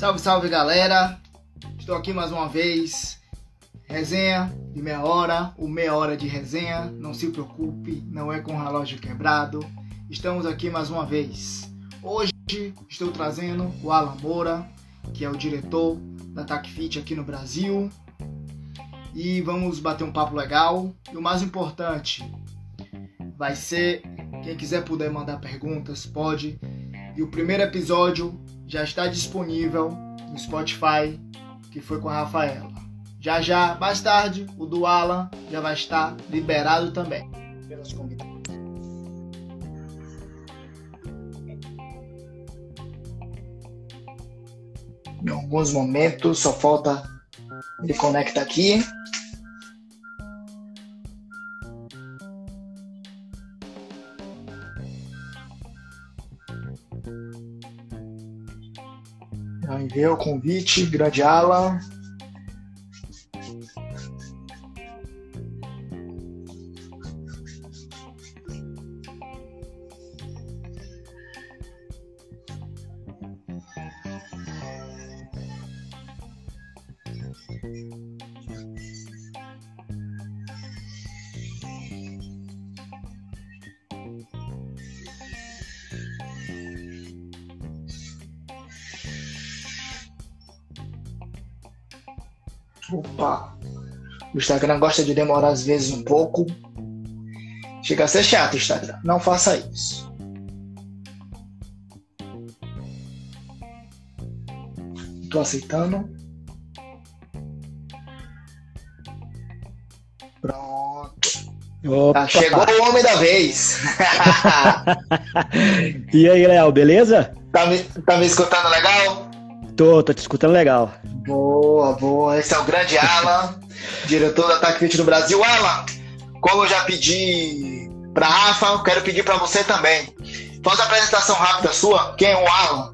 Salve, salve galera! Estou aqui mais uma vez. Resenha de meia hora, o meia hora de resenha. Não se preocupe, não é com relógio quebrado. Estamos aqui mais uma vez. Hoje estou trazendo o Alan Moura, que é o diretor da TacFit aqui no Brasil. E vamos bater um papo legal. E o mais importante vai ser quem quiser puder mandar perguntas, pode. E o primeiro episódio já está disponível no Spotify, que foi com a Rafaela. Já já, mais tarde, o do Alan já vai estar liberado também pelos convidados. Em alguns momentos, só falta ele conecta aqui. Já enviei o convite, grande Alan. Instagram gosta de demorar às vezes um pouco. Chega a ser chato, Instagram. Não faça isso. Tô aceitando. Pronto. Opa. Ah, chegou o homem da vez. e aí, Léo, beleza? tá, me, tá me escutando legal? Tô, tô te escutando legal. Boa, boa. Esse é o grande Alan, diretor da TACFIT no Brasil. Alan, como eu já pedi pra Rafa, eu quero pedir pra você também. Faz a apresentação rápida sua. Quem é o Alan?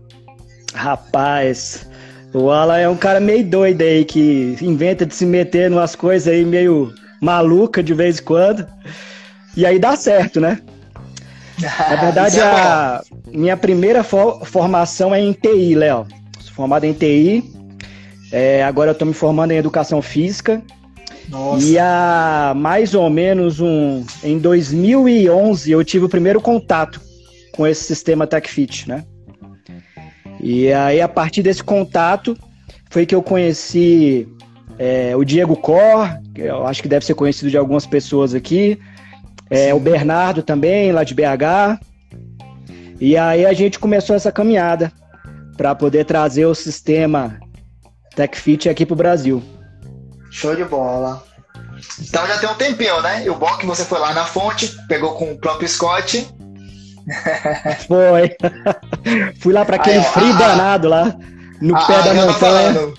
Rapaz, o Alan é um cara meio doido aí que inventa de se meter em umas coisas aí meio maluca de vez em quando. E aí dá certo, né? Na verdade, é a minha primeira fo- formação é em TI, Léo. Sou formado em TI. É, agora eu estou me formando em educação física. Nossa. E há mais ou menos um. Em 2011 eu tive o primeiro contato com esse sistema TechFit, né? E aí, a partir desse contato, foi que eu conheci é, o Diego Cor, que eu acho que deve ser conhecido de algumas pessoas aqui, é, o Bernardo também, lá de BH. E aí a gente começou essa caminhada para poder trazer o sistema TechFit aqui para o Brasil. Show de bola. Então já tem um tempinho, né? E o bom é que você foi lá na fonte, pegou com o próprio Scott. Foi. Fui lá para aquele Aí, ó, frio ah, danado lá, no Ah, pé da eu tô montanha. falando,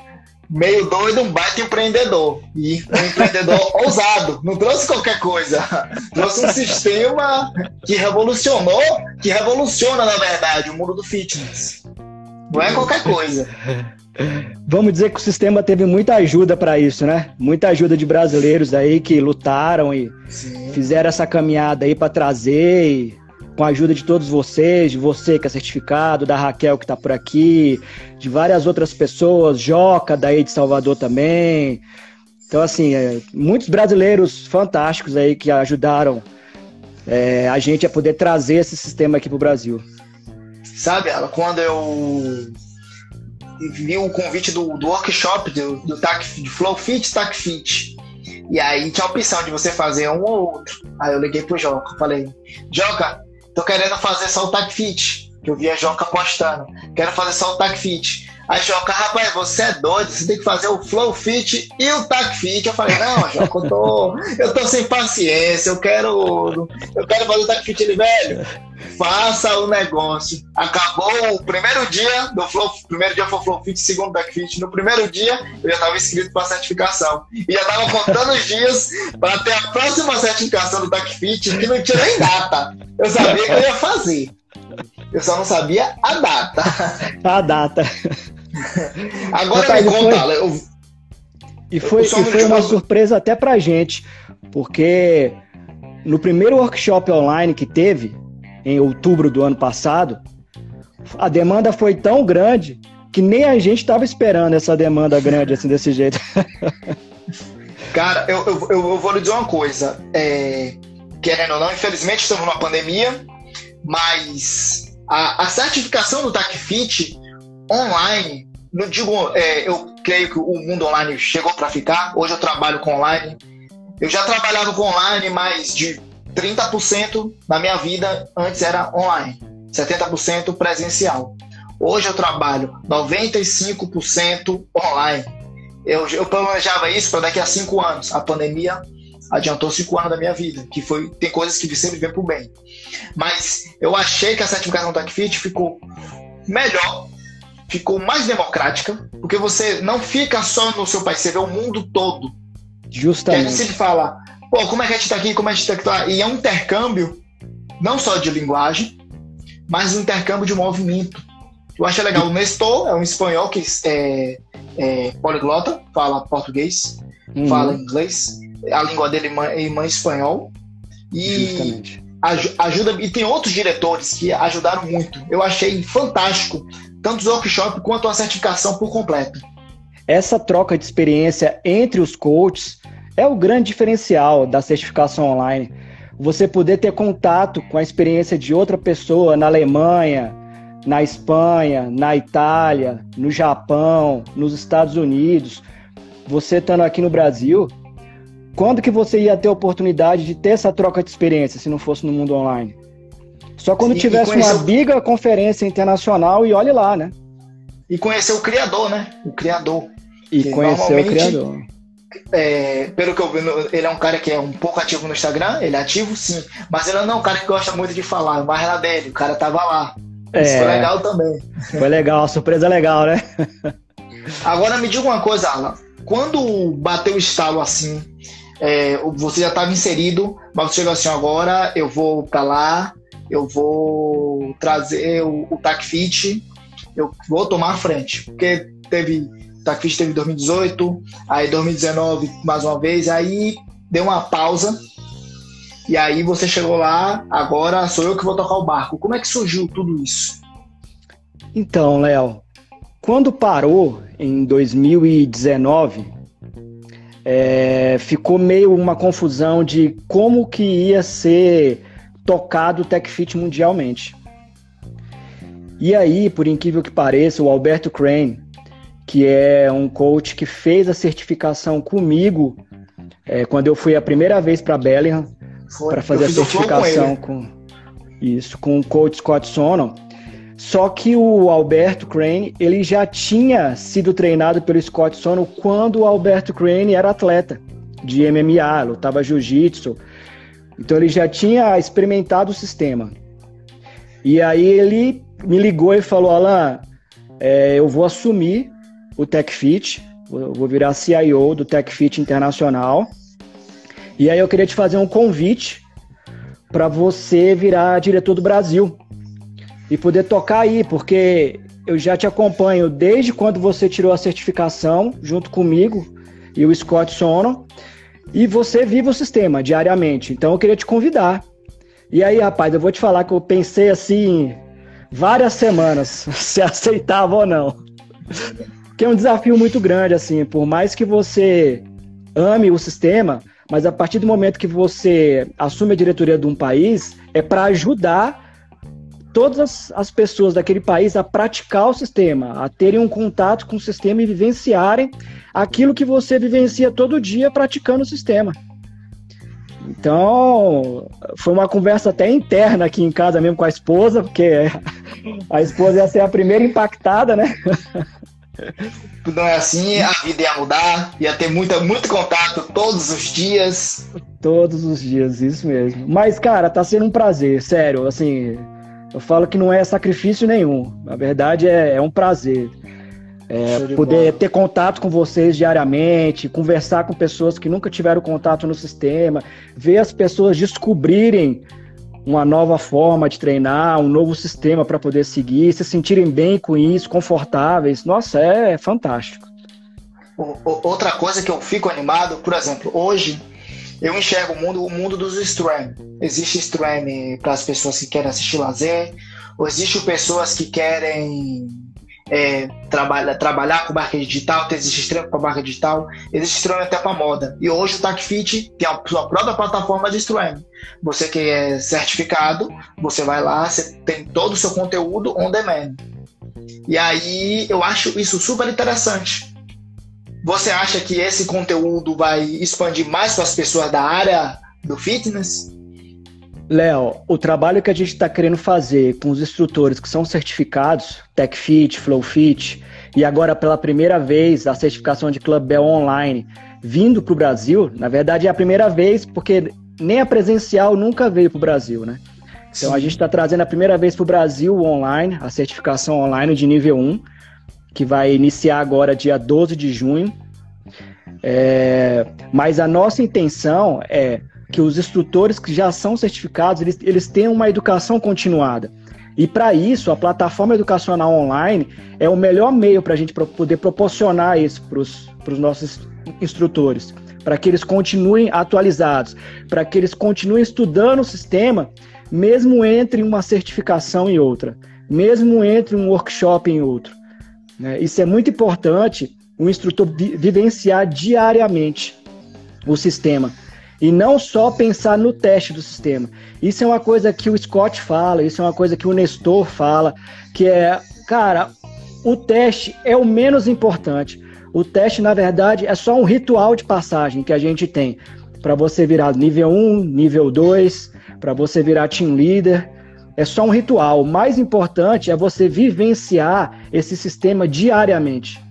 Meio doido, um baita empreendedor. E um empreendedor ousado. Não trouxe qualquer coisa. Trouxe um sistema que revolucionou, que revoluciona, na verdade, o mundo do fitness. Não é qualquer coisa. Vamos dizer que o sistema teve muita ajuda para isso, né? Muita ajuda de brasileiros aí que lutaram e Sim. fizeram essa caminhada aí para trazer, e com a ajuda de todos vocês, de você que é certificado, da Raquel que está por aqui, de várias outras pessoas, Joca daí de Salvador também. Então, assim, é, muitos brasileiros fantásticos aí que ajudaram é, a gente a poder trazer esse sistema aqui para o Brasil. Sabe, ela, quando eu vi o convite do, do workshop do, do TAC, Flow Fit, TAC Fit. E aí tinha a opção de você fazer um ou outro. Aí eu liguei pro Joca, falei, Joca, tô querendo fazer só o TAC Fit. Que eu vi a Joca postando. Quero fazer só o TAC Fit. Aí Joca, rapaz, você é doido, você tem que fazer o Flow Fit e o TAC Fit. Eu falei, não, Joca, eu tô, eu tô sem paciência, eu quero. Eu quero fazer o TAC Fit, ele, velho faça o negócio. Acabou o primeiro dia do Flow, primeiro dia foi Flow Fit, segundo Back Fit. No primeiro dia eu já estava inscrito para certificação e já estava contando os dias para ter a próxima certificação do Back Fit que não tinha nem data. Eu sabia que eu ia fazer. Eu só não sabia a data. A data. Agora Rapaz, me e conta, foi- eu- E foi, e foi uma surpresa até pra gente, porque no primeiro workshop online que teve, em outubro do ano passado, a demanda foi tão grande que nem a gente estava esperando essa demanda grande assim desse jeito. Cara, eu, eu, eu, vou lhe dizer uma coisa. É, querendo ou não, infelizmente estamos numa pandemia, mas a, a certificação do TACFIT online, não digo, é, eu creio que o mundo online chegou para ficar. Hoje eu trabalho com online. Eu já trabalhava com online, mas de 30% da minha vida antes era online, 70% presencial. Hoje eu trabalho 95% online. Eu, eu planejava isso para daqui a cinco anos. A pandemia adiantou cinco anos da minha vida, que foi tem coisas que sempre vêm para bem. Mas eu achei que a certificação TechFit ficou melhor, ficou mais democrática, porque você não fica só no seu país, você vê o mundo todo. Justamente. Que a gente sempre fala, pô, como é que a gente está aqui, como é que a gente está aqui? E é um intercâmbio, não só de linguagem, mas um intercâmbio de movimento. Eu acho legal. O Nestor é um espanhol que é, é poliglota, fala português, uhum. fala inglês, a língua dele é irmã espanhol. E ajuda. E tem outros diretores que ajudaram muito. Eu achei fantástico, tanto os workshops quanto a certificação por completo. Essa troca de experiência entre os coaches é o grande diferencial da certificação online. Você poder ter contato com a experiência de outra pessoa na Alemanha, na Espanha, na Itália, no Japão, nos Estados Unidos, você estando aqui no Brasil, quando que você ia ter a oportunidade de ter essa troca de experiência se não fosse no mundo online? Só quando e, tivesse e uma biga conferência internacional e olhe lá, né? E conhecer o criador, né? O criador. E conhecer o criador. É, pelo que eu vi, ele é um cara que é um pouco ativo no Instagram, ele é ativo sim, mas ele não é um cara que gosta muito de falar, mas lá dele, o cara tava lá. É, Isso foi legal também. Foi legal, surpresa legal, né? Agora me diga uma coisa, Alan. Quando bateu o estalo assim, é, você já estava inserido, mas você chegou assim, agora eu vou para lá, eu vou trazer o, o TACFIT, eu vou tomar a frente. Porque teve, TACFIT teve 2018, aí 2019 mais uma vez, aí deu uma pausa, e aí você chegou lá, agora sou eu que vou tocar o barco. Como é que surgiu tudo isso? Então, Léo, quando parou em 2019, é, ficou meio uma confusão de como que ia ser tocado o TechFit mundialmente. E aí, por incrível que pareça, o Alberto Crane, que é um coach que fez a certificação comigo é, quando eu fui a primeira vez para Bellingham, para fazer a certificação com, com, isso, com o coach Scott Sono. Só que o Alberto Crane, ele já tinha sido treinado pelo Scott Sono quando o Alberto Crane era atleta de MMA, lutava jiu-jitsu. Então ele já tinha experimentado o sistema. E aí ele me ligou e falou, Alan, é, eu vou assumir o TechFit, vou virar CIO do TechFit Internacional e aí eu queria te fazer um convite para você virar diretor do Brasil e poder tocar aí, porque eu já te acompanho desde quando você tirou a certificação junto comigo e o Scott Sono, e você vive o sistema diariamente. Então eu queria te convidar. E aí, rapaz, eu vou te falar que eu pensei assim várias semanas se aceitava ou não. Que é um desafio muito grande assim, por mais que você ame o sistema, mas a partir do momento que você assume a diretoria de um país, é para ajudar todas as, as, pessoas daquele país a praticar o sistema, a terem um contato com o sistema e vivenciarem aquilo que você vivencia todo dia praticando o sistema. Então, foi uma conversa até interna aqui em casa mesmo com a esposa, porque a esposa ia ser a primeira impactada, né? não é assim, a vida ia mudar, ia ter muita, muito contato todos os dias. Todos os dias, isso mesmo. Mas, cara, tá sendo um prazer, sério. Assim, eu falo que não é sacrifício nenhum. Na verdade, é, é um prazer. É, poder bola. ter contato com vocês diariamente, conversar com pessoas que nunca tiveram contato no sistema, ver as pessoas descobrirem uma nova forma de treinar, um novo sistema para poder seguir, se sentirem bem com isso, confortáveis. Nossa, é fantástico. Outra coisa que eu fico animado, por exemplo, hoje eu enxergo o mundo, o mundo dos stream. Existe stream para as pessoas que querem assistir lazer, ou existe pessoas que querem é, trabalha, trabalhar com marca digital, existe extremo para marca digital, existe extremo até para moda. E hoje o TACFIT tem a sua própria plataforma de streaming. Você que é certificado, você vai lá, você tem todo o seu conteúdo on demand. E aí eu acho isso super interessante. Você acha que esse conteúdo vai expandir mais para as pessoas da área do fitness? Léo, o trabalho que a gente está querendo fazer com os instrutores que são certificados, TechFit, FlowFit, e agora pela primeira vez a certificação de Club Bell Online vindo para o Brasil, na verdade é a primeira vez porque nem a presencial nunca veio para o Brasil, né? Então Sim. a gente está trazendo a primeira vez para o Brasil online, a certificação online de nível 1, que vai iniciar agora dia 12 de junho. É, mas a nossa intenção é que os instrutores que já são certificados, eles, eles tenham uma educação continuada. E para isso, a plataforma educacional online é o melhor meio para a gente poder proporcionar isso para os nossos instrutores, para que eles continuem atualizados, para que eles continuem estudando o sistema, mesmo entre uma certificação e outra, mesmo entre um workshop em outro. Né? Isso é muito importante o instrutor vivenciar diariamente o sistema e não só pensar no teste do sistema. Isso é uma coisa que o Scott fala, isso é uma coisa que o Nestor fala, que é, cara, o teste é o menos importante. O teste, na verdade, é só um ritual de passagem que a gente tem para você virar nível 1, nível 2, para você virar team leader. É só um ritual. O mais importante é você vivenciar esse sistema diariamente.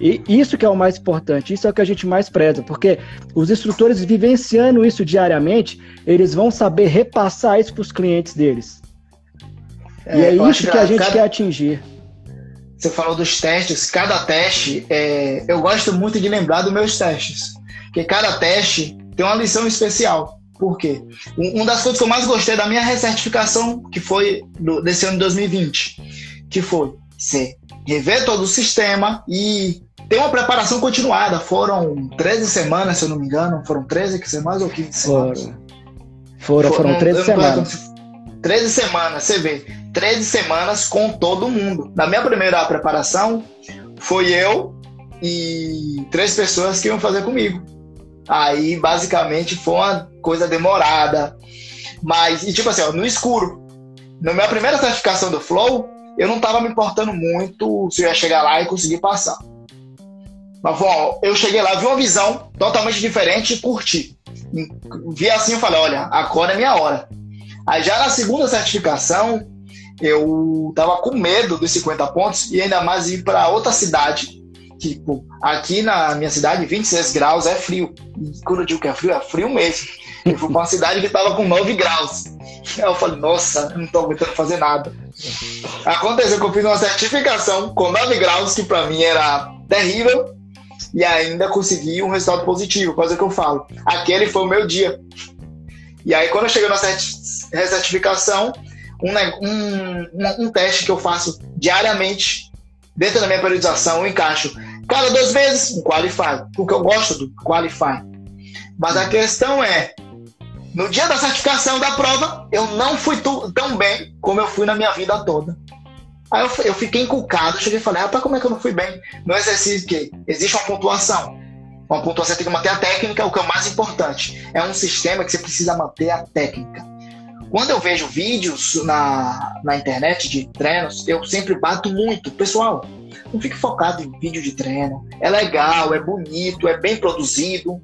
E isso que é o mais importante, isso é o que a gente mais preza, porque os instrutores vivenciando isso diariamente, eles vão saber repassar isso para os clientes deles. É, e é isso que, a gente cada... quer atingir. Você falou dos testes, cada teste, é... eu gosto muito de lembrar dos meus testes, porque cada teste tem uma lição especial. Por quê? Uma das coisas que eu mais gostei da minha recertificação, que foi desse ano de 2020, que foi ser rever todo o sistema e ter uma preparação continuada. Foram 13 semanas, se eu não me engano. Foram 13 semanas ou 15 semanas? Foram, foram, foram 13 semanas. 13 semanas, você vê. 13 semanas com todo mundo. Na minha primeira preparação, foi eu e três pessoas que iam fazer comigo. Aí, basicamente, foi uma coisa demorada. Mas, e tipo assim, ó, no escuro. Na minha primeira certificação do Flow, eu não estava me importando muito se eu ia chegar lá e conseguir passar. Mas bom, eu cheguei lá, vi uma visão totalmente diferente e curti. Vi assim e falei, olha, agora é minha hora. Aí já na segunda certificação, eu tava com medo dos 50 pontos e ainda mais ir para outra cidade. Tipo, aqui na minha cidade, 26 graus é frio. E quando eu digo que é frio, é frio mesmo. Uma cidade que tava com 9 graus. Aí eu falei, nossa, não tô aguentando fazer nada. Aconteceu que eu fiz uma certificação com 9 graus, que para mim era terrível, e ainda consegui um resultado positivo, coisa que eu falo. Aquele foi o meu dia. E aí, quando eu cheguei na certificação, um, um, um teste que eu faço diariamente, dentro da minha periodização, eu encaixo cada duas vezes um Qualify, porque eu gosto do Qualify. Mas a questão é, no dia da certificação da prova, eu não fui tão bem como eu fui na minha vida toda. Aí eu, eu fiquei encucado, cheguei e falei, rapaz, como é que eu não fui bem? No exercício que existe uma pontuação. Uma pontuação tem que manter a técnica, o que é o mais importante. É um sistema que você precisa manter a técnica. Quando eu vejo vídeos na, na internet de treinos, eu sempre bato muito. Pessoal, não fique focado em vídeo de treino. É legal, é bonito, é bem produzido,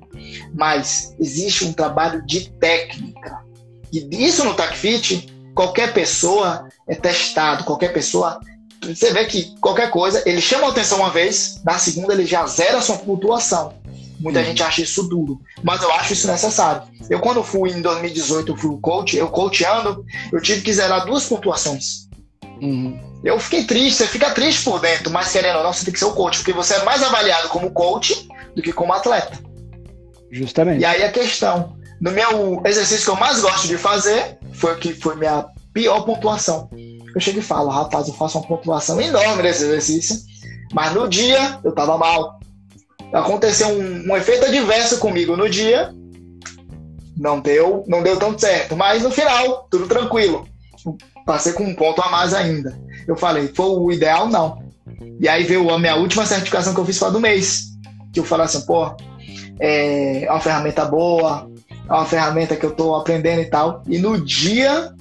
mas existe um trabalho de técnica. E isso no TACFIT, qualquer pessoa é testado, qualquer pessoa. Você vê que qualquer coisa, ele chama a atenção uma vez, na segunda ele já zera a sua pontuação. Muita uhum. gente acha isso duro, mas eu acho isso necessário. Eu, quando fui em 2018, eu fui coach, eu coachando, eu tive que zerar duas pontuações. Uhum. Eu fiquei triste, você fica triste por dentro, mas querendo ou não, você tem que ser o coach, porque você é mais avaliado como coach do que como atleta. Justamente. E aí a questão, no meu exercício que eu mais gosto de fazer, foi que foi minha pior pontuação. Eu chego e falo, rapaz, eu faço uma pontuação enorme nesse exercício, mas no dia eu tava mal. Aconteceu um, um efeito adverso comigo no dia, não deu, não deu tão certo, mas no final, tudo tranquilo. Passei com um ponto a mais ainda. Eu falei, foi o ideal? Não. E aí veio a minha última certificação que eu fiz foi do mês. Que eu falei assim, pô, é uma ferramenta boa, é uma ferramenta que eu estou aprendendo e tal. E no dia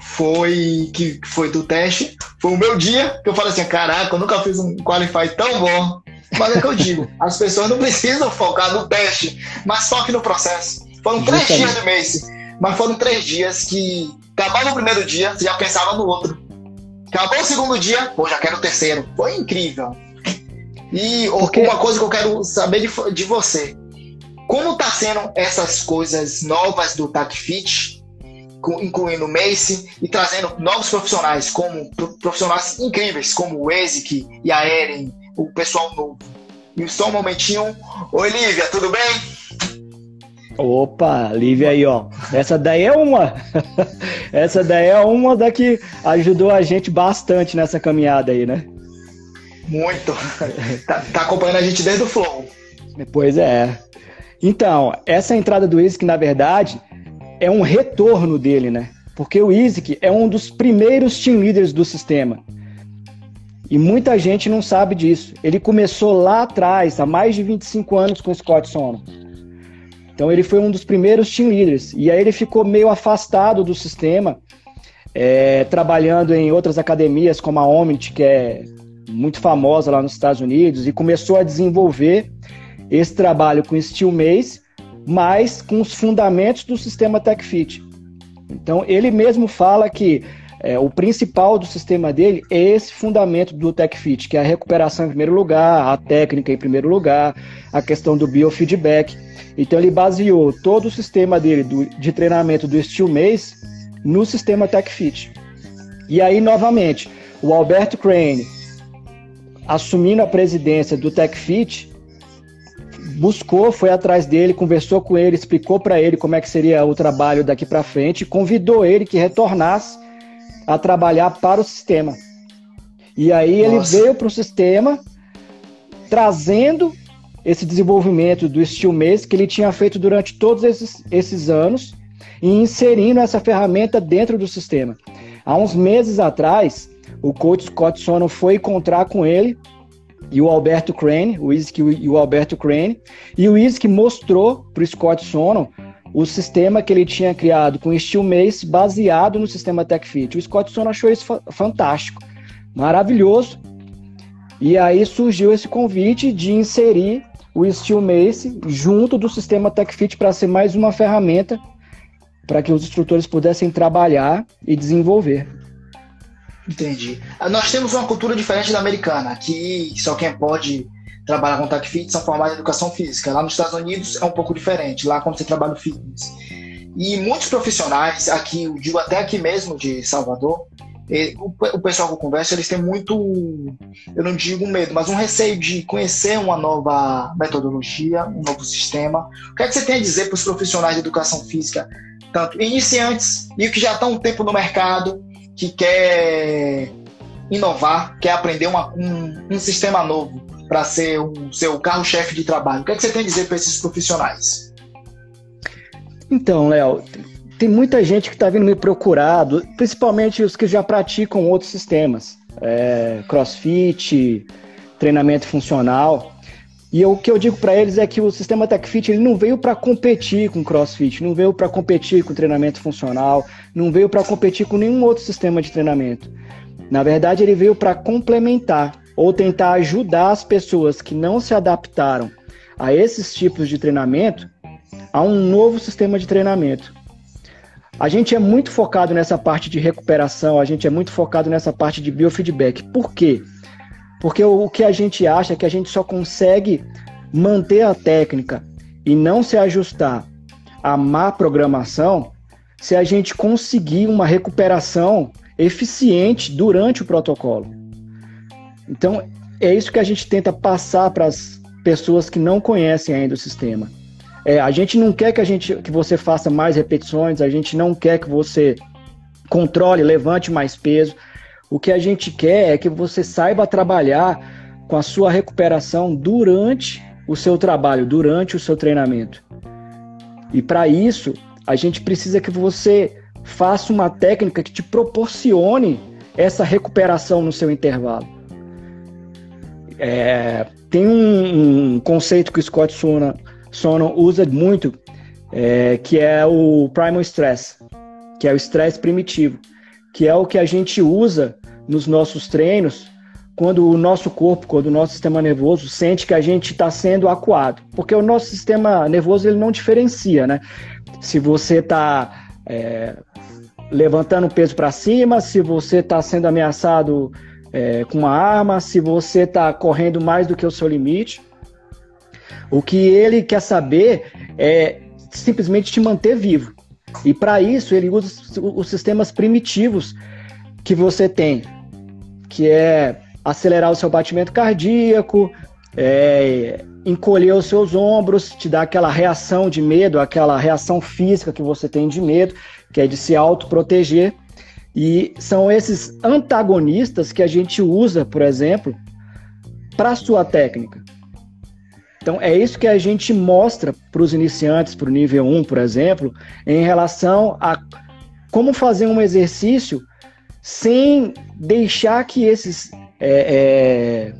foi que foi do teste, foi o meu dia que eu falei assim, caraca, eu nunca fiz um qualify tão bom. Mas é que eu digo, as pessoas não precisam focar no teste, mas foque no processo. Foram três dias de mês, mas foram três dias que acabava o primeiro dia, você já pensava no outro. Acabou o segundo dia, pô, já quero o terceiro. Foi incrível. E Porque... uma coisa que eu quero saber de, de você. Como está sendo essas coisas novas do TACFIT, incluindo o Mace, e trazendo novos profissionais, como profissionais incríveis, como o Ezik e a Eren, o pessoal novo. E só um momentinho. Oi, Lívia, tudo bem? Opa, Lívia aí, ó. Essa daí é uma. Essa daí é uma da que ajudou a gente bastante nessa caminhada aí, né? Muito. tá, tá acompanhando a gente desde o Flow. Pois é. Então, essa entrada do Isaac, na verdade, é um retorno dele, né? Porque o Isaac é um dos primeiros team leaders do sistema. E muita gente não sabe disso. Ele começou lá atrás, há mais de 25 anos com o Scott Sono. Então ele foi um dos primeiros team leaders. E aí ele ficou meio afastado do sistema, é, trabalhando em outras academias, como a Omnit, que é muito famosa lá nos Estados Unidos, e começou a desenvolver esse trabalho com Steel Mace, mas com os fundamentos do sistema TechFit. Então, ele mesmo fala que é, o principal do sistema dele é esse fundamento do TechFit, que é a recuperação em primeiro lugar, a técnica em primeiro lugar, a questão do biofeedback. Então, ele baseou todo o sistema dele do, de treinamento do Steel Mace no sistema TechFit. E aí, novamente, o Alberto Crane, assumindo a presidência do TechFit, buscou, foi atrás dele, conversou com ele, explicou para ele como é que seria o trabalho daqui para frente, convidou ele que retornasse a trabalhar para o sistema. E aí ele veio para o sistema trazendo esse desenvolvimento do Steel Mace que ele tinha feito durante todos esses, esses anos e inserindo essa ferramenta dentro do sistema. Há uns meses atrás, o coach Scott Sono foi encontrar com ele e o Alberto Crane, o Isaac e o Alberto Crane, e o Isaac mostrou para o Scott Sono o sistema que ele tinha criado com Steel Mace baseado no sistema TechFit. O Scott Sono achou isso fantástico, maravilhoso. E aí surgiu esse convite de inserir o Steel Mace junto do sistema TechFit para ser mais uma ferramenta para que os instrutores pudessem trabalhar e desenvolver. Entendi. Ah, nós temos uma cultura diferente da americana. Aqui, só quem pode trabalhar com TAC Fit são formados em educação física. Lá nos Estados Unidos é um pouco diferente. Lá, quando você trabalha no fitness. E muitos profissionais, aqui, eu digo até aqui mesmo de Salvador, o pessoal que eu converso, eles têm muito, eu não digo medo, mas um receio de conhecer uma nova metodologia, um novo sistema. O que é que você tem a dizer para os profissionais de educação física, tanto iniciantes e que já estão um tempo no mercado, que quer inovar, quer aprender uma, um, um sistema novo para ser o seu carro-chefe de trabalho? O que, é que você tem a dizer para esses profissionais? Então, Léo, tem muita gente que está vindo me procurar, principalmente os que já praticam outros sistemas, é, crossfit, treinamento funcional. E o que eu digo para eles é que o sistema TechFit ele não veio para competir com CrossFit, não veio para competir com treinamento funcional, não veio para competir com nenhum outro sistema de treinamento. Na verdade, ele veio para complementar ou tentar ajudar as pessoas que não se adaptaram a esses tipos de treinamento a um novo sistema de treinamento. A gente é muito focado nessa parte de recuperação, a gente é muito focado nessa parte de biofeedback. Por quê? Porque o, que a gente acha é que a gente só consegue manter a técnica e não se ajustar à má programação se a gente conseguir uma recuperação eficiente durante o protocolo. Então, é isso que a gente tenta passar para as pessoas que não conhecem ainda o sistema. É, a gente não quer que, a gente, que você faça mais repetições, a gente não quer que você controle, levante mais peso. O que a gente quer é que você saiba trabalhar com a sua recuperação durante o seu trabalho, durante o seu treinamento. E para isso, a gente precisa que você faça uma técnica que te proporcione essa recuperação no seu intervalo. É, tem um, um, conceito que o Scott Sono, Sono usa muito, é, que é o primal stress, que é o estresse primitivo, que é o que a gente usa nos nossos treinos quando o nosso corpo, quando o nosso sistema nervoso sente que a gente está sendo acuado. Porque o nosso sistema nervoso ele não diferencia, né? Se você está é, levantando peso para cima, se você está sendo ameaçado é, com uma arma, se você está correndo mais do que o seu limite. O que ele quer saber é simplesmente te manter vivo. E para isso ele usa os sistemas primitivos que você tem, que é acelerar o seu batimento cardíaco, é, encolher os seus ombros, te dar aquela reação de medo, aquela reação física que você tem de medo, que é de se autoproteger. E são esses antagonistas que a gente usa, por exemplo, para sua técnica. Então, é isso que a gente mostra para os iniciantes, para o nível 1, por exemplo, em relação a como fazer um exercício sem deixar que esses é, é,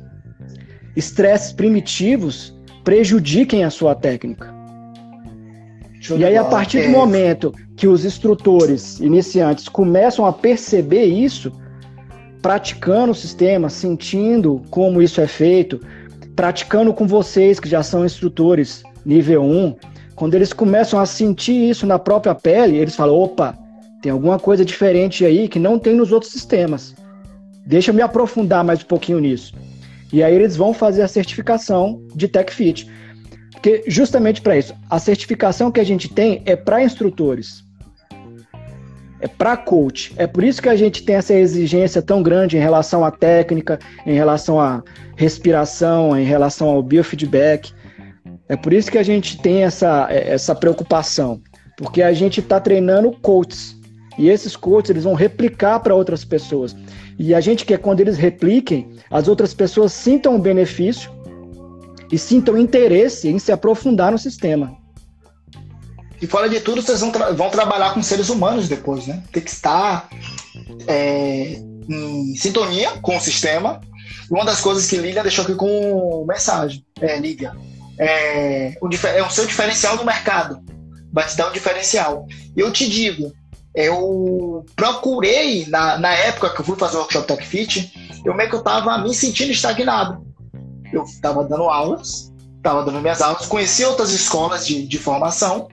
estresses primitivos prejudiquem a sua técnica. e aí, a partir do é. momento que os instrutores iniciantes começam a perceber isso, praticando o sistema, sentindo como isso é feito, praticando com vocês que já são instrutores nível 1, quando eles começam a sentir isso na própria pele, eles falam: opa, tem alguma coisa diferente aí que não tem nos outros sistemas. Deixa eu me aprofundar mais um pouquinho nisso. E aí eles vão fazer a certificação de TechFit. Porque justamente para isso, a certificação que a gente tem é para instrutores. É para coach. É por isso que a gente tem essa exigência tão grande em relação à técnica, em relação à respiração, em relação ao biofeedback. É por isso que a gente tem essa, essa preocupação. Porque a gente está treinando coaches. E esses coaches eles vão replicar para outras pessoas. E a gente quer, quando eles repliquem, as outras pessoas sintam o benefício e sintam interesse em se aprofundar no sistema. E fora de tudo, vocês vão, tra vão trabalhar com seres humanos depois, né? Tem que estar é, em sintonia com o sistema. E uma das coisas que Lívia deixou aqui com mensagem, é, é o, é o seu diferencial no mercado. Vai te dar um diferencial. Eu te digo, eu procurei, na, na época que eu fui fazer o workshop Tech Fit, eu meio que eu tava me sentindo estagnado. Eu tava dando aulas, tava dando minhas aulas, conheci outras escolas de, de formação,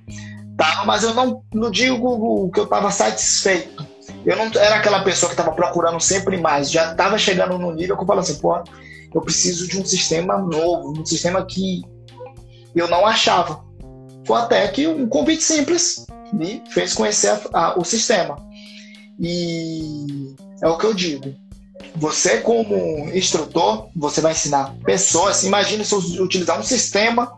tava, mas eu não, não digo que eu tava satisfeito. Eu não era aquela pessoa que estava procurando sempre mais, já estava chegando no nível que eu falo assim, pô, eu preciso de um sistema novo, um sistema que eu não achava. Foi até que um convite simples me fez conhecer a, a, o sistema. E é o que eu digo. Você, como instrutor, você vai ensinar pessoas. Imagine se utilizar um sistema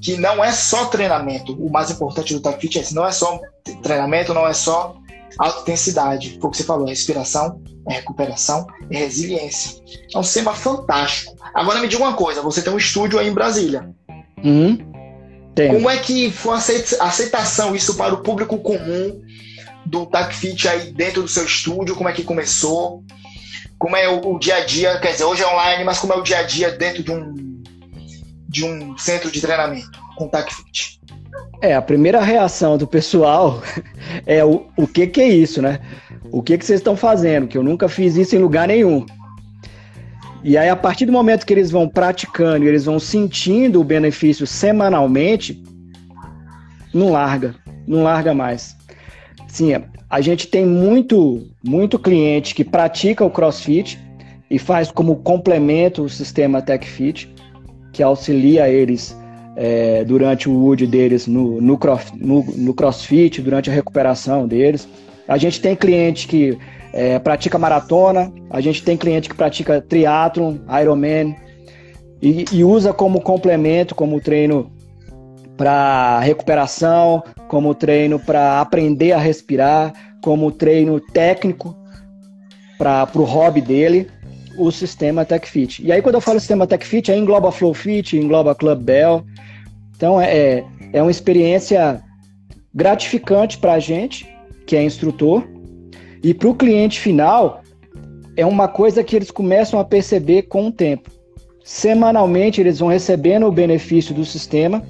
que não é só treinamento. O mais importante do Tech Fit é não é só treinamento, não é só alta intensidade. Foi o que você falou: é respiração, é recuperação, é resiliência. É um sistema fantástico. Agora me diga uma coisa: você tem um estúdio aí em Brasília. Uhum. Como é que foi a aceitação isso para o público comum do TACFIT aí dentro do seu estúdio? Como é que começou? Como é o, o, dia a dia? Quer dizer, hoje é online, mas como é o dia a dia dentro de um, de um centro de treinamento com TACFIT? É, a primeira reação do pessoal é o, o que que é isso, né? O que que vocês estão fazendo? Que eu nunca fiz isso em lugar nenhum. E aí, a partir do momento que eles vão praticando, eles vão sentindo o benefício semanalmente, não larga, não larga mais. Sim, a gente tem muito, muito cliente que pratica o CrossFit e faz como complemento o sistema TechFit, que auxilia eles é, durante o wood deles no, no, no, no CrossFit, durante a recuperação deles. A gente tem cliente que é, pratica maratona, a gente tem cliente que pratica triatlon, Ironman, e, e usa como complemento, como treino para recuperação, como treino para aprender a respirar, como treino técnico para o hobby dele, o sistema TechFit. E aí, quando eu falo sistema TechFit, aí engloba FlowFit, engloba Club Bell. Então, é, é, é uma experiência gratificante para a gente, que é instrutor, e para o cliente final, é uma coisa que eles começam a perceber com o tempo. semanalmente eles vão recebendo o benefício do sistema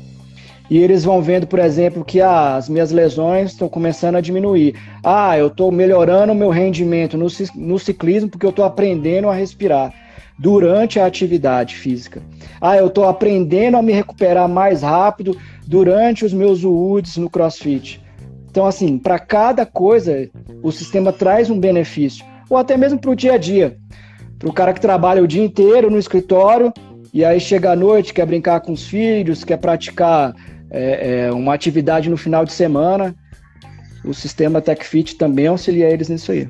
e eles vão vendo, por exemplo, que ah, as minhas lesões estão começando a diminuir. Ah, eu estou melhorando o meu rendimento no, no ciclismo porque eu estou aprendendo a respirar durante a atividade física. Ah, eu estou aprendendo a me recuperar mais rápido durante os meus UUDs no CrossFit. Então, assim, para cada coisa, o sistema traz um benefício, ou até mesmo para o dia a dia. Para o cara que trabalha o dia inteiro no escritório e aí chega à noite, quer brincar com os filhos, quer praticar é, é, uma atividade no final de semana, o sistema TechFit também auxilia eles nisso aí.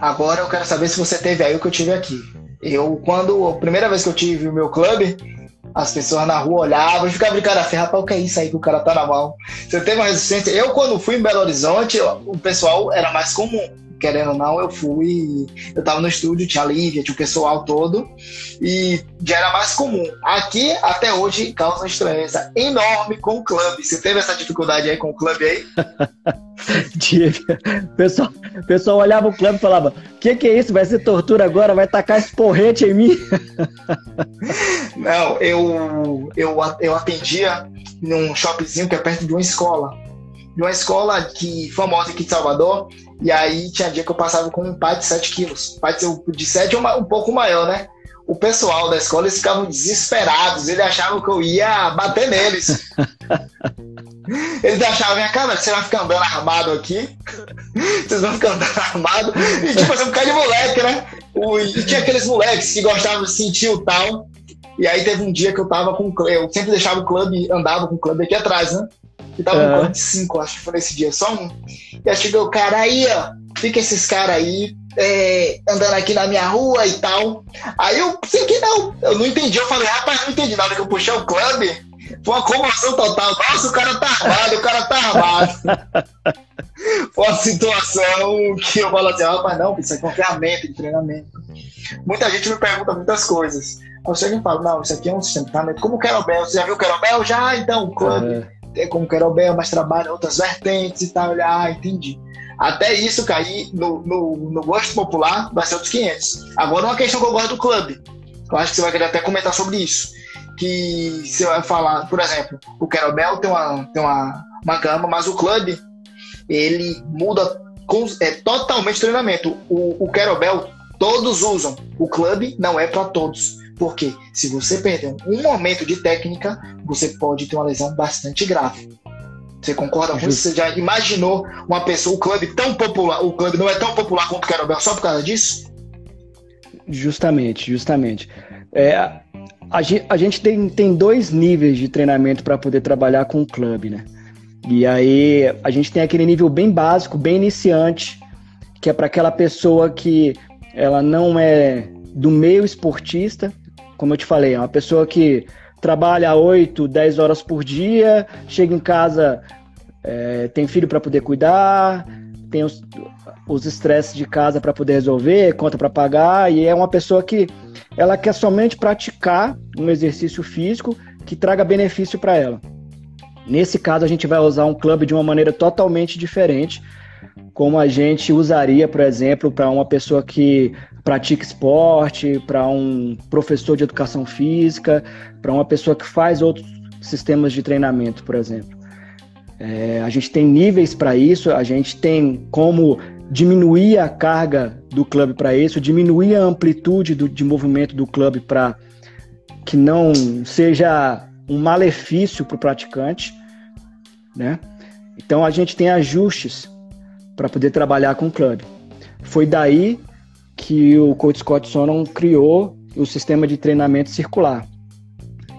Agora eu quero saber se você teve aí o que eu tive aqui. Eu, quando a primeira vez que eu tive o meu clube, as pessoas na rua olhavam e ficavam brincando a ferra, o que é isso aí que o cara tá na mão? Você teve uma resistência. Eu, quando fui em Belo Horizonte, o pessoal era mais comum querendo ou não, eu fui. Eu tava no estúdio, tinha a Lívia, tinha o pessoal todo, e já era mais comum. Aqui, até hoje, causa uma estranheza enorme com o clube. Você teve essa dificuldade aí com o clube aí? Tive. O pessoal, o pessoal olhava o clube e falava: O que, que é isso? Vai ser tortura agora? Vai tacar esse porrete em mim? Não, eu, eu, eu atendia num shoppingzinho que é perto de uma escola de uma escola que, famosa aqui de Salvador, e aí tinha dia que eu passava com um pai de 7 quilos. Pai de 7 é um, um pouco maior, né? O pessoal da escola eles ficavam desesperados, eles achavam que eu ia bater neles. eles achavam, minha cara, você vai ficar andando armado aqui? Vocês vão ficar andando armado? E tipo, você ficar de moleque, né? O, e tinha aqueles moleques que gostavam de sentir o tal. E aí teve um dia que eu tava com eu sempre deixava o clube, andava com o clube aqui atrás, né? Que tava um clube de cinco, acho que foi nesse dia, só um. E aí chegou o cara aí, ó. Fica esses caras aí é, andando aqui na minha rua e tal. Aí eu sei que não, eu não entendi. Eu falei, rapaz, não entendi nada que eu puxei o clube. Foi uma comoção total. Nossa, o cara tá armado, o cara tá armado. Foi uma situação que eu falo assim, rapaz, não, isso é confiamento de treinamento. Muita gente me pergunta muitas coisas. Eu chego e falo, não, isso aqui é um sistema de treinamento. Como o Querobel, você já viu o Querobel? Já, então, o clube. Uhum. É como o Querobel, mas trabalha outras vertentes e tal. Ah, entendi. Até isso cair no, no, no gosto popular vai ser outros 500. Agora, uma questão que eu gosto do clube. Eu acho que você vai querer até comentar sobre isso. Que você vai falar, por exemplo, o Querobel tem uma, tem uma, uma gama, mas o clube ele muda com, é, totalmente o treinamento. O, o Querobel todos usam. O clube não é para todos. Porque se você perder um momento de técnica, você pode ter uma lesão bastante grave. Você concorda com isso? Você já imaginou uma pessoa, o clube tão popular, o clube não é tão popular quanto o Querobel só por causa disso? Justamente, justamente. É, a, a gente tem, tem dois níveis de treinamento para poder trabalhar com o clube, né? E aí a gente tem aquele nível bem básico, bem iniciante, que é para aquela pessoa que ela não é do meio esportista, como eu te falei, é uma pessoa que trabalha 8, 10 horas por dia, chega em casa, é, tem filho para poder cuidar, tem os estresses de casa para poder resolver, conta para pagar, e é uma pessoa que ela quer somente praticar um exercício físico que traga benefício para ela. Nesse caso, a gente vai usar um clube de uma maneira totalmente diferente, como a gente usaria, por exemplo, para uma pessoa que pratica esporte, para um professor de educação física, para uma pessoa que faz outros sistemas de treinamento, por exemplo. É, a gente tem níveis para isso, a gente tem como diminuir a carga do clube para isso, diminuir a amplitude do, de movimento do clube para que não seja um malefício para o praticante, né? Então a gente tem ajustes para poder trabalhar com o clube. Foi daí que o coach Scott Sonnen criou o sistema de treinamento circular.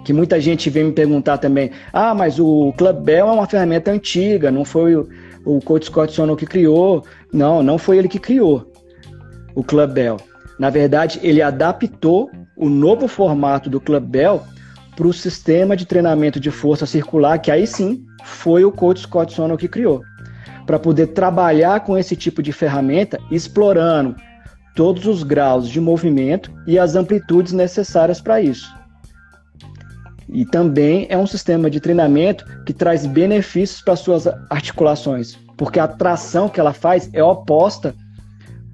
Que muita gente vem me perguntar também: ah, mas o Club Bell é uma ferramenta antiga, não foi o, o coach Scott Sonnen que criou. Não, não foi ele que criou o Club Bell. Na verdade, ele adaptou o novo formato do Club Bell para o sistema de treinamento de força circular, que aí sim foi o coach Scott Sonnen que criou, para poder trabalhar com esse tipo de ferramenta, explorando todos os graus de movimento e as amplitudes necessárias para isso. E também é um sistema de treinamento que traz benefícios para suas articulações, porque a tração que ela faz é oposta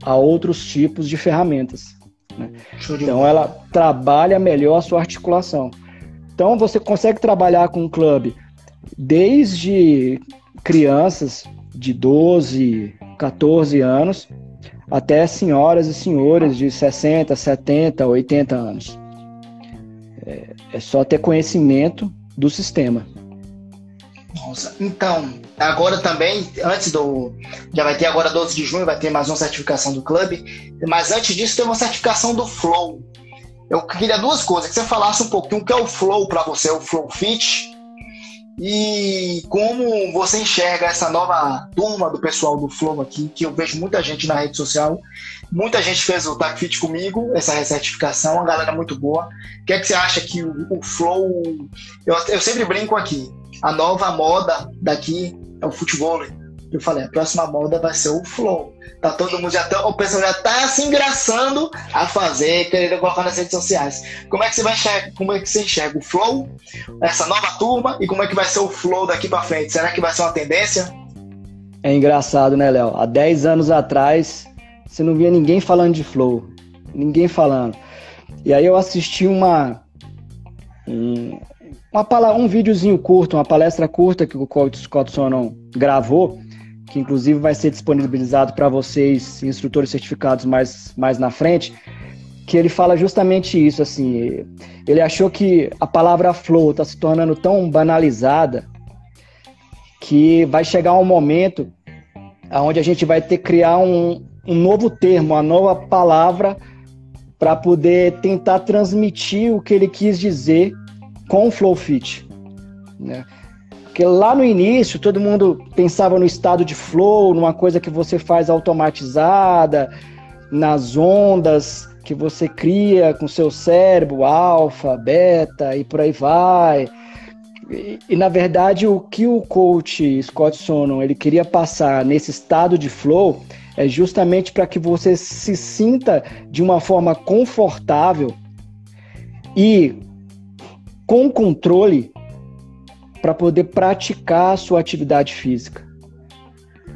a outros tipos de ferramentas. Né? Então ela trabalha melhor a sua articulação. Então você consegue trabalhar com um clube desde crianças de 12, 14 anos até senhoras e senhores de 60, 70, 80 anos. É, é só ter conhecimento do sistema. Nossa, então, agora também, antes do. Já vai ter agora 12 de junho, vai ter mais uma certificação do clube. Mas antes disso, tem uma certificação do Flow. Eu queria duas coisas, que você falasse um pouquinho o que é o Flow para você, o Flow Fit, e como você enxerga essa nova turma do pessoal do Flow aqui, que eu vejo muita gente na rede social. Muita gente fez o TAC Fit comigo, essa recertificação, uma galera muito boa. O que é que você acha que o, o Flow. Eu, eu sempre brinco aqui, a nova moda daqui é o futebol. Eu falei, a próxima moda vai ser o Flow. Tá todo mundo já tá, o pessoal já tá se engraçando a fazer, querendo colocar nas redes sociais. Como é que você vai enxergar, como é que você enxerga o Flow, essa nova turma e como é que vai ser o Flow daqui para frente? Será que vai ser uma tendência? É engraçado, né, Léo? Há 10 anos atrás, você não via ninguém falando de Flow, ninguém falando. E aí eu assisti uma um, uma, um videozinho curto, uma palestra curta que o coach Scott Sonon gravou, que inclusive vai ser disponibilizado para vocês, instrutores certificados mais, mais na frente, que ele fala justamente isso, assim, ele achou que a palavra flow está se tornando tão banalizada que vai chegar um momento onde a gente vai ter que criar um, um novo termo, uma nova palavra para poder tentar transmitir o que ele quis dizer com o Flow Fit. Né? Porque lá no início todo mundo pensava no estado de flow, numa coisa que você faz automatizada, nas ondas que você cria com seu cérebro, alfa, beta e por aí vai. E, e, na verdade o que o coach Scott Sonon ele queria passar nesse estado de flow é justamente para que você se sinta de uma forma confortável e com controle para poder praticar a sua atividade física.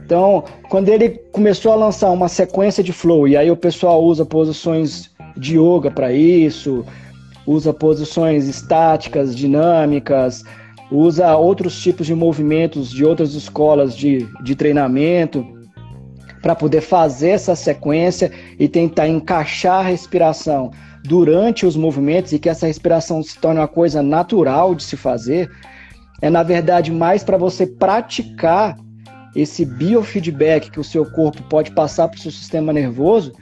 Então, quando ele começou a lançar uma sequência de flow, e aí o pessoal usa posições de yoga para isso, usa posições estáticas, dinâmicas, usa outros tipos de movimentos de outras escolas de, de treinamento para poder fazer essa sequência e tentar encaixar a respiração durante os movimentos e que essa respiração se torne uma coisa natural de se fazer, é na verdade mais para você praticar esse biofeedback que o seu corpo pode passar para o seu sistema nervoso,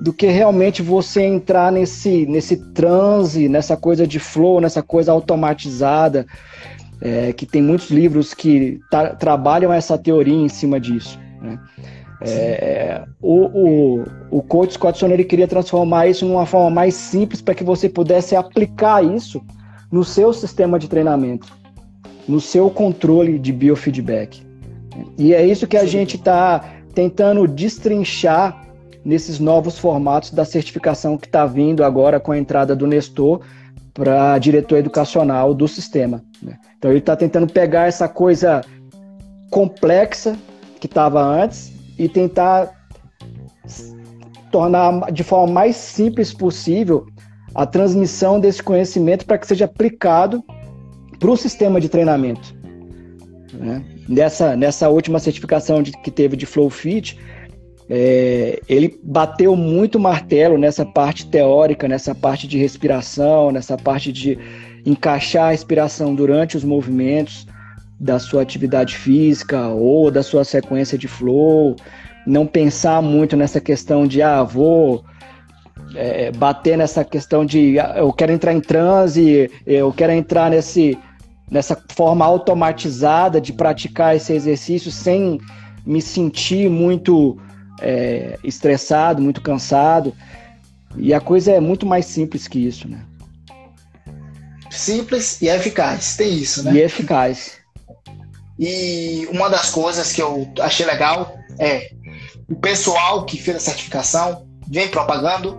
do que realmente você entrar nesse, nesse transe, nessa coisa de flow, nessa coisa automatizada, é, que tem muitos livros que trabalham essa teoria em cima disso. Né? É, o, o, o coach Scott ele queria transformar isso numa forma mais simples para que você pudesse aplicar isso no seu sistema de treinamento, no seu controle de biofeedback. E é isso que a Sim. gente está tentando destrinchar nesses novos formatos da certificação que está vindo agora com a entrada do Nestor para diretor educacional do sistema. Né? Então ele está tentando pegar essa coisa complexa que estava antes e tentar tornar de forma mais simples possível a transmissão desse conhecimento para que seja aplicado para o sistema de treinamento. Né? Nessa, nessa última certificação de, que teve de Flow Fit, é, ele bateu muito martelo nessa parte teórica, nessa parte de respiração, nessa parte de encaixar a respiração durante os movimentos, da sua atividade física ou da sua sequência de flow, não pensar muito nessa questão de ah, vou é, bater nessa questão de ah, eu quero entrar em transe, eu quero entrar nesse, nessa forma automatizada de praticar esse exercício sem me sentir muito é, estressado, muito cansado. E a coisa é muito mais simples que isso, né? Simples e eficaz, tem isso, né? E eficaz. E uma das coisas que eu achei legal é o pessoal que fez a certificação vem propagando,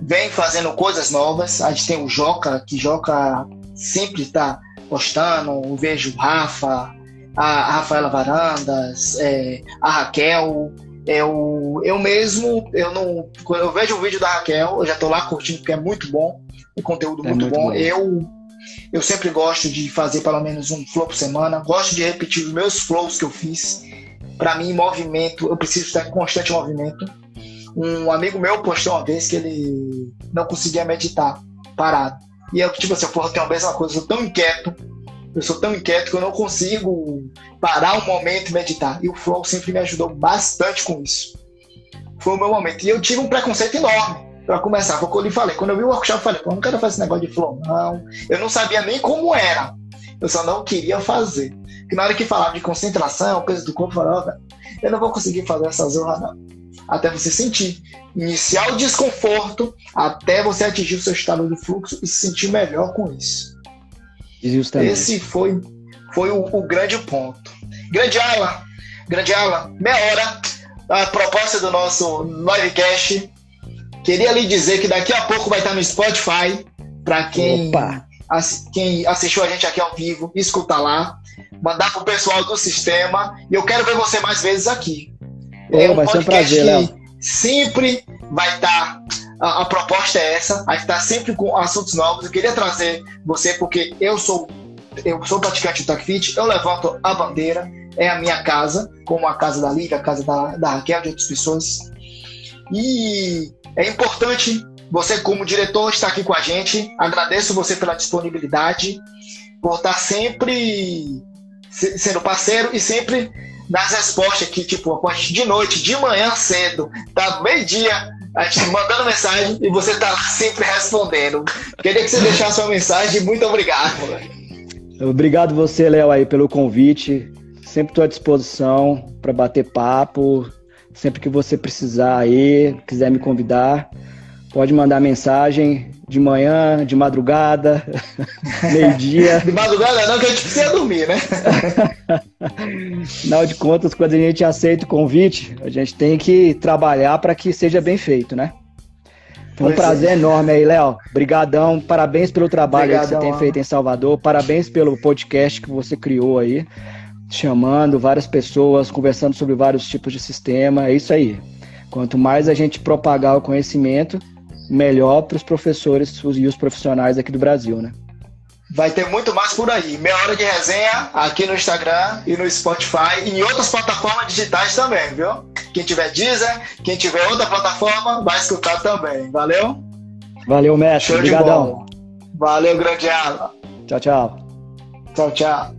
vem fazendo coisas novas. A gente tem o Joca, que Joca sempre está postando. Vejo o Rafa, a Rafaela Varandas, é, a Raquel. Eu, eu mesmo, eu não. Quando eu vejo o vídeo da Raquel, eu já tô lá curtindo, porque é muito bom. O conteúdo é muito, muito bom. bom. Eu, eu sempre gosto de fazer pelo menos um flow por semana. Gosto de repetir os meus flows que eu fiz. Para mim, movimento, eu preciso estar em constante movimento. Um amigo meu postou uma vez que ele não conseguia meditar parado. E eu, tipo assim, porra, eu tenho a mesma coisa, eu sou tão inquieto eu sou tão inquieto que eu não consigo parar um momento e meditar. E o flow sempre me ajudou bastante com isso. Foi o meu momento. E eu tive um preconceito enorme para começar. Foi o que eu lhe falei. Quando eu vi o workshop, eu falei, pô, eu não quero fazer esse negócio de flow, não. Eu não sabia nem como era. Eu só não queria fazer. Porque na hora que falava de concentração, peso do corpo, eu falava, eu não vou conseguir fazer essa zorra, não. Até você sentir. Iniciar o desconforto até você atingir o seu estado de fluxo e se sentir melhor com isso. Justamente. Esse foi, foi o, o, grande ponto. Grande Alan, grande Alan, meia hora a proposta do nosso livecast. Queria lhe dizer que daqui a pouco vai estar no Spotify para quem, ass, quem assistiu a gente aqui ao vivo, escutar lá, mandar pro pessoal do sistema. E eu quero ver você mais vezes aqui. É um vai ser um prazer, Léo. Sempre vai estar a, a, proposta é essa, a estar sempre com assuntos novos. Eu queria trazer você porque eu sou eu sou praticante do TACFIT, eu levanto a bandeira, é a minha casa, como a casa da Liga, a casa da, da Raquel, de outras pessoas. E é importante você, como diretor, estar aqui com a gente. Agradeço você pela disponibilidade, por estar sempre sendo parceiro e sempre nas respostas que, tipo, de noite, de manhã cedo, tá meio-dia, a gente mandando mensagem e você tá sempre respondendo. Queria que você deixasse uma mensagem. Muito obrigado. Obrigado você, Léo, aí pelo convite. Sempre estou à disposição para bater papo. Sempre que você precisar aí, quiser me convidar, pode mandar mensagem de manhã, de madrugada, meio-dia. de madrugada não, que a gente precisa dormir, né? Afinal de contas, quando a gente aceita o convite, a gente tem que trabalhar para que seja bem feito, né? Foi um pois prazer é. enorme aí, Léo. Obrigadão, parabéns pelo trabalho Obrigadão, que você tem feito em Salvador, parabéns pelo podcast que você criou aí, chamando várias pessoas, conversando sobre vários tipos de sistema, é isso aí. Quanto mais a gente propagar o conhecimento, melhor para os professores e os profissionais aqui do Brasil, né? Vai ter muito mais por aí. Meia hora de resenha aqui no Instagram e no Spotify e em outras plataformas digitais também, viu? Quem tiver Deezer, quem tiver outra plataforma, vai escutar também. Valeu? Valeu, mestre. Obrigadão. Valeu, grande Alan. Tchau, tchau. Tchau, tchau.